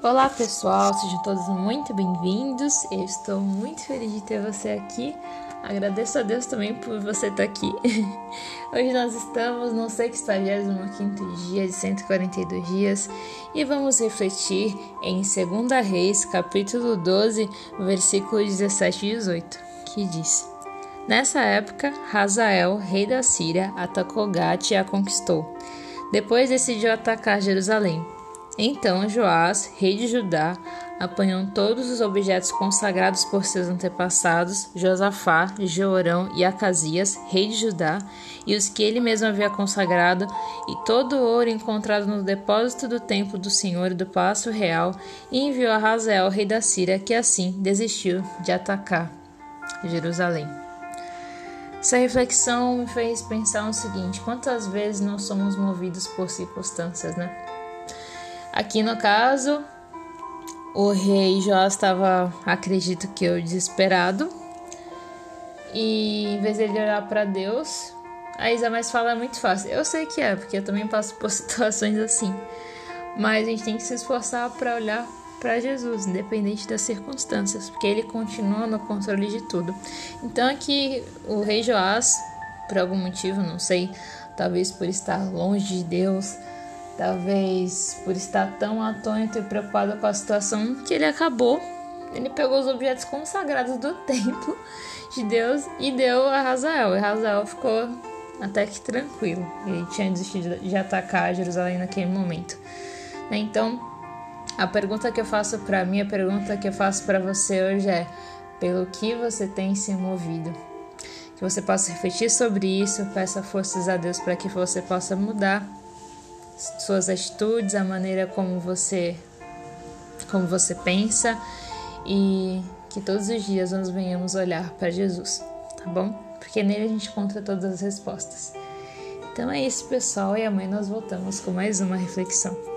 Olá pessoal, sejam todos muito bem-vindos. Eu estou muito feliz de ter você aqui. Agradeço a Deus também por você estar aqui. Hoje nós estamos no 65 dia de 142 dias e vamos refletir em 2 Reis, capítulo 12, versículo 17 e 18, que diz: Nessa época, Hazael, rei da Síria, atacou Gate e a conquistou. Depois decidiu atacar Jerusalém. Então Joás, rei de Judá, apanhou todos os objetos consagrados por seus antepassados, Josafá, Jeorão e Acasias, rei de Judá, e os que ele mesmo havia consagrado, e todo o ouro encontrado no depósito do templo do Senhor e do palácio real, e enviou a Razael, rei da Síria, que assim desistiu de atacar Jerusalém. Essa reflexão me fez pensar no seguinte: quantas vezes nós somos movidos por circunstâncias, né? Aqui no caso, o rei Joás estava, acredito que eu, desesperado. E em vez de ele olhar para Deus, a Isa mais fala é muito fácil. Eu sei que é, porque eu também passo por situações assim. Mas a gente tem que se esforçar para olhar para Jesus, independente das circunstâncias, porque ele continua no controle de tudo. Então aqui o rei Joás, por algum motivo, não sei, talvez por estar longe de Deus, Talvez por estar tão atônito e preocupado com a situação que ele acabou. Ele pegou os objetos consagrados do templo de Deus e deu a Razael. E Razael ficou até que tranquilo. Ele tinha desistido de atacar Jerusalém naquele momento. Então, a pergunta que eu faço para mim, a pergunta que eu faço para você hoje é: pelo que você tem se movido? Que você possa refletir sobre isso, peça forças a Deus para que você possa mudar suas atitudes, a maneira como você como você pensa e que todos os dias nós venhamos olhar para Jesus, tá bom? Porque nele a gente encontra todas as respostas. Então é isso, pessoal, e amanhã nós voltamos com mais uma reflexão.